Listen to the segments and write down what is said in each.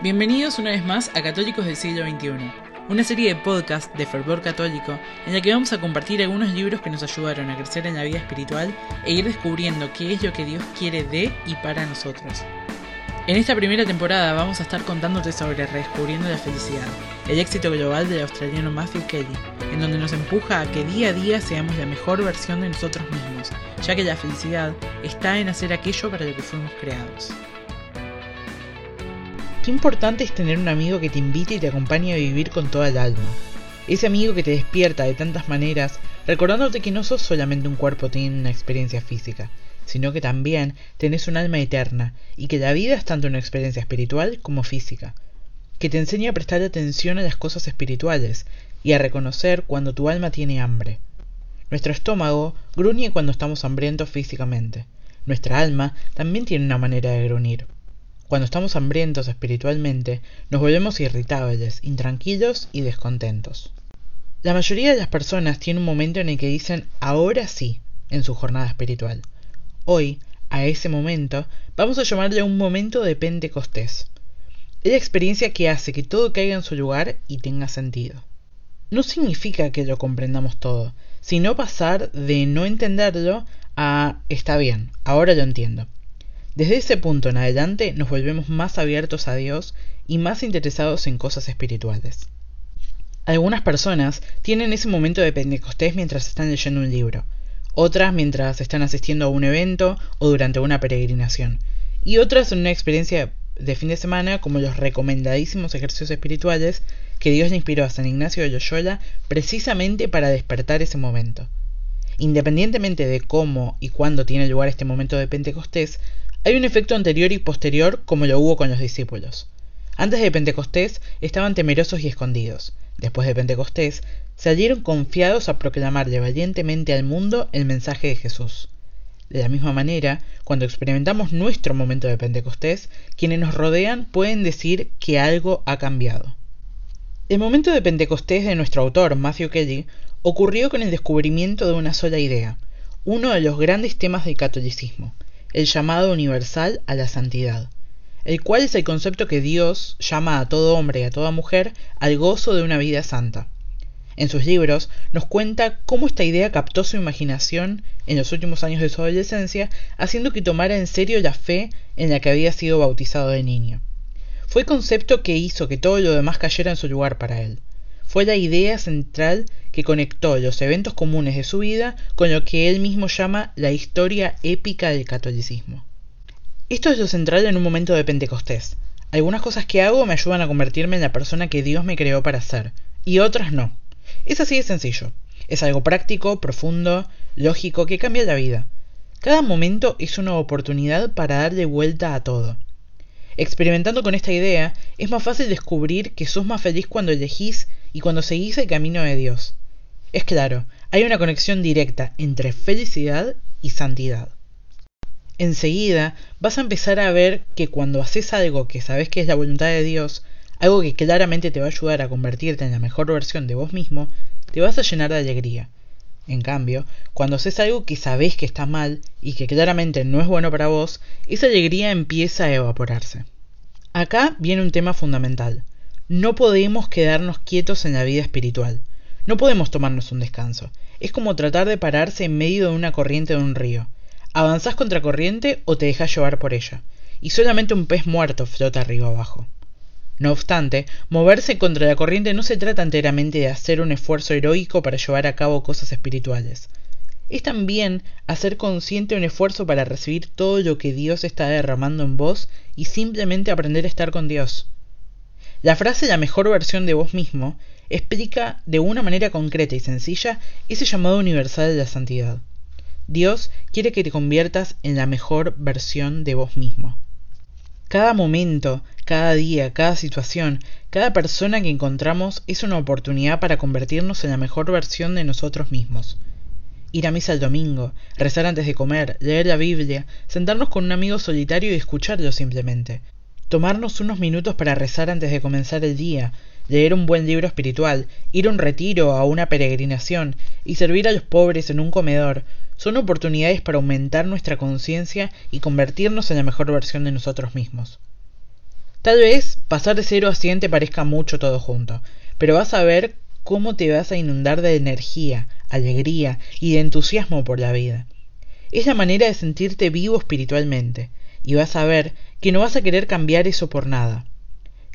Bienvenidos una vez más a Católicos del siglo XXI, una serie de podcasts de fervor católico en la que vamos a compartir algunos libros que nos ayudaron a crecer en la vida espiritual e ir descubriendo qué es lo que Dios quiere de y para nosotros. En esta primera temporada vamos a estar contándote sobre Redescubriendo la Felicidad, el éxito global del australiano Matthew Kelly, en donde nos empuja a que día a día seamos la mejor versión de nosotros mismos, ya que la felicidad está en hacer aquello para lo que fuimos creados. Qué importante es tener un amigo que te invite y te acompañe a vivir con toda el alma. Ese amigo que te despierta de tantas maneras, recordándote que no sos solamente un cuerpo teniendo una experiencia física, sino que también tenés un alma eterna y que la vida es tanto una experiencia espiritual como física. Que te enseña a prestar atención a las cosas espirituales y a reconocer cuando tu alma tiene hambre. Nuestro estómago gruñe cuando estamos hambrientos físicamente. Nuestra alma también tiene una manera de gruñir. Cuando estamos hambrientos espiritualmente, nos volvemos irritables, intranquilos y descontentos. La mayoría de las personas tiene un momento en el que dicen ahora sí en su jornada espiritual. Hoy, a ese momento, vamos a llamarle un momento de Pentecostés. Es la experiencia que hace que todo caiga en su lugar y tenga sentido. No significa que lo comprendamos todo, sino pasar de no entenderlo a está bien, ahora lo entiendo. Desde ese punto en adelante nos volvemos más abiertos a Dios y más interesados en cosas espirituales. Algunas personas tienen ese momento de Pentecostés mientras están leyendo un libro, otras mientras están asistiendo a un evento o durante una peregrinación, y otras en una experiencia de fin de semana como los recomendadísimos ejercicios espirituales que Dios le inspiró a San Ignacio de Loyola precisamente para despertar ese momento. Independientemente de cómo y cuándo tiene lugar este momento de Pentecostés, hay un efecto anterior y posterior como lo hubo con los discípulos. Antes de Pentecostés estaban temerosos y escondidos. Después de Pentecostés salieron confiados a proclamarle valientemente al mundo el mensaje de Jesús. De la misma manera, cuando experimentamos nuestro momento de Pentecostés, quienes nos rodean pueden decir que algo ha cambiado. El momento de Pentecostés de nuestro autor, Matthew Kelly, ocurrió con el descubrimiento de una sola idea, uno de los grandes temas del catolicismo, el llamado universal a la santidad, el cual es el concepto que Dios llama a todo hombre y a toda mujer al gozo de una vida santa. En sus libros nos cuenta cómo esta idea captó su imaginación en los últimos años de su adolescencia, haciendo que tomara en serio la fe en la que había sido bautizado de niño. Fue concepto que hizo que todo lo demás cayera en su lugar para él fue la idea central que conectó los eventos comunes de su vida con lo que él mismo llama la historia épica del catolicismo. Esto es lo central en un momento de Pentecostés. Algunas cosas que hago me ayudan a convertirme en la persona que Dios me creó para ser, y otras no. Es así de sencillo. Es algo práctico, profundo, lógico, que cambia la vida. Cada momento es una oportunidad para darle vuelta a todo. Experimentando con esta idea, es más fácil descubrir que sos más feliz cuando elegís y cuando seguís el camino de Dios. Es claro, hay una conexión directa entre felicidad y santidad. Enseguida vas a empezar a ver que cuando haces algo que sabes que es la voluntad de Dios, algo que claramente te va a ayudar a convertirte en la mejor versión de vos mismo, te vas a llenar de alegría. En cambio, cuando haces algo que sabes que está mal y que claramente no es bueno para vos, esa alegría empieza a evaporarse. Acá viene un tema fundamental. No podemos quedarnos quietos en la vida espiritual. No podemos tomarnos un descanso. Es como tratar de pararse en medio de una corriente de un río. ¿Avanzás contra corriente o te dejas llevar por ella? Y solamente un pez muerto flota arriba abajo. No obstante, moverse contra la corriente no se trata enteramente de hacer un esfuerzo heroico para llevar a cabo cosas espirituales. Es también hacer consciente un esfuerzo para recibir todo lo que Dios está derramando en vos y simplemente aprender a estar con Dios. La frase la mejor versión de vos mismo explica de una manera concreta y sencilla ese llamado universal de la santidad. Dios quiere que te conviertas en la mejor versión de vos mismo. Cada momento, cada día, cada situación, cada persona que encontramos es una oportunidad para convertirnos en la mejor versión de nosotros mismos. Ir a misa el domingo, rezar antes de comer, leer la Biblia, sentarnos con un amigo solitario y escucharlo simplemente, tomarnos unos minutos para rezar antes de comenzar el día, leer un buen libro espiritual, ir a un retiro o a una peregrinación y servir a los pobres en un comedor, son oportunidades para aumentar nuestra conciencia y convertirnos en la mejor versión de nosotros mismos. Tal vez pasar de 0 a 100 te parezca mucho todo junto, pero vas a ver cómo te vas a inundar de energía, alegría y de entusiasmo por la vida. Es la manera de sentirte vivo espiritualmente, y vas a ver que no vas a querer cambiar eso por nada.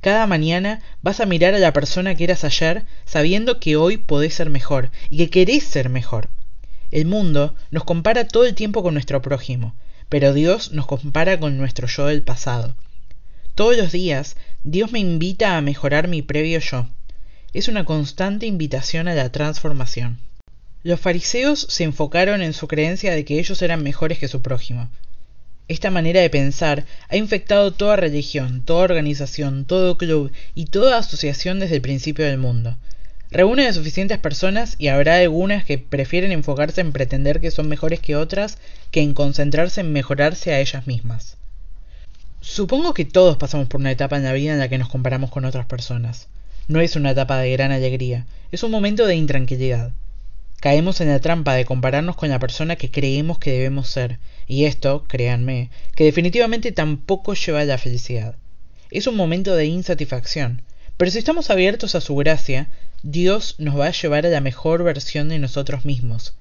Cada mañana vas a mirar a la persona que eras ayer sabiendo que hoy podés ser mejor y que querés ser mejor. El mundo nos compara todo el tiempo con nuestro prójimo, pero Dios nos compara con nuestro yo del pasado. Todos los días Dios me invita a mejorar mi previo yo. Es una constante invitación a la transformación. Los fariseos se enfocaron en su creencia de que ellos eran mejores que su prójimo. Esta manera de pensar ha infectado toda religión, toda organización, todo club y toda asociación desde el principio del mundo. Reúne a suficientes personas y habrá algunas que prefieren enfocarse en pretender que son mejores que otras que en concentrarse en mejorarse a ellas mismas. Supongo que todos pasamos por una etapa en la vida en la que nos comparamos con otras personas. No es una etapa de gran alegría, es un momento de intranquilidad. Caemos en la trampa de compararnos con la persona que creemos que debemos ser, y esto, créanme, que definitivamente tampoco lleva a la felicidad. Es un momento de insatisfacción, pero si estamos abiertos a su gracia, Dios nos va a llevar a la mejor versión de nosotros mismos.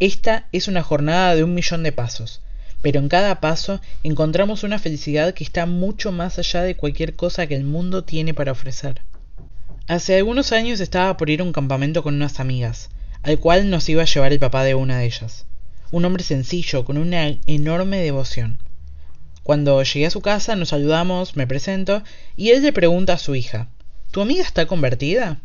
Esta es una jornada de un millón de pasos, pero en cada paso encontramos una felicidad que está mucho más allá de cualquier cosa que el mundo tiene para ofrecer. Hace algunos años estaba por ir a un campamento con unas amigas, al cual nos iba a llevar el papá de una de ellas, un hombre sencillo, con una enorme devoción. Cuando llegué a su casa nos saludamos, me presento, y él le pregunta a su hija, ¿Tu amiga está convertida?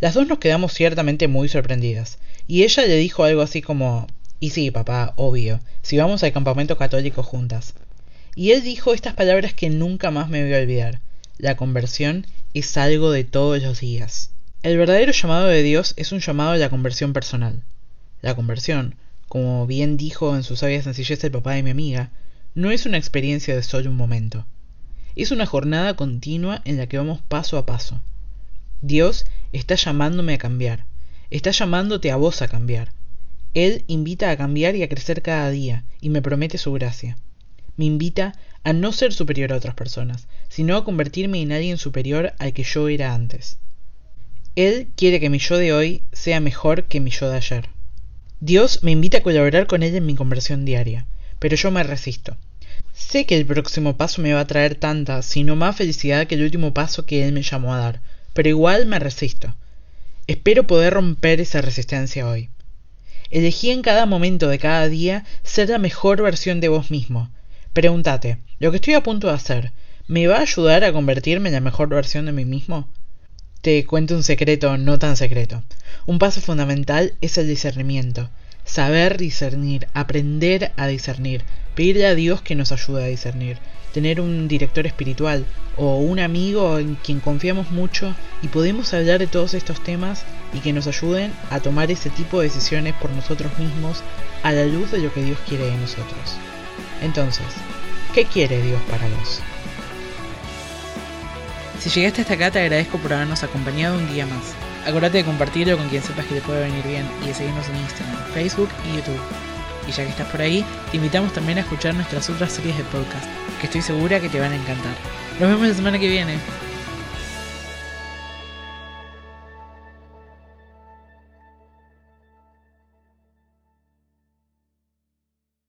Las dos nos quedamos ciertamente muy sorprendidas, y ella le dijo algo así como, y sí, papá, obvio, si vamos al campamento católico juntas. Y él dijo estas palabras que nunca más me voy a olvidar. La conversión es algo de todos los días. El verdadero llamado de Dios es un llamado a la conversión personal. La conversión, como bien dijo en su sabia sencillez el papá de mi amiga, no es una experiencia de solo un momento. Es una jornada continua en la que vamos paso a paso. Dios está llamándome a cambiar, está llamándote a vos a cambiar. Él invita a cambiar y a crecer cada día, y me promete su gracia. Me invita a no ser superior a otras personas, sino a convertirme en alguien superior al que yo era antes. Él quiere que mi yo de hoy sea mejor que mi yo de ayer. Dios me invita a colaborar con Él en mi conversión diaria, pero yo me resisto. Sé que el próximo paso me va a traer tanta, sino más felicidad que el último paso que Él me llamó a dar, pero igual me resisto. Espero poder romper esa resistencia hoy. Elegí en cada momento de cada día ser la mejor versión de vos mismo. Pregúntate, ¿lo que estoy a punto de hacer me va a ayudar a convertirme en la mejor versión de mí mismo? Te cuento un secreto no tan secreto. Un paso fundamental es el discernimiento. Saber discernir, aprender a discernir, pedirle a Dios que nos ayude a discernir, tener un director espiritual o un amigo en quien confiamos mucho y podemos hablar de todos estos temas y que nos ayuden a tomar ese tipo de decisiones por nosotros mismos a la luz de lo que Dios quiere de nosotros. Entonces, ¿qué quiere Dios para vos? Si llegaste hasta acá te agradezco por habernos acompañado un día más. Acordate de compartirlo con quien sepas que te puede venir bien y de seguirnos en Instagram, Facebook y YouTube. Y ya que estás por ahí, te invitamos también a escuchar nuestras otras series de podcast, que estoy segura que te van a encantar. Nos vemos la semana que viene.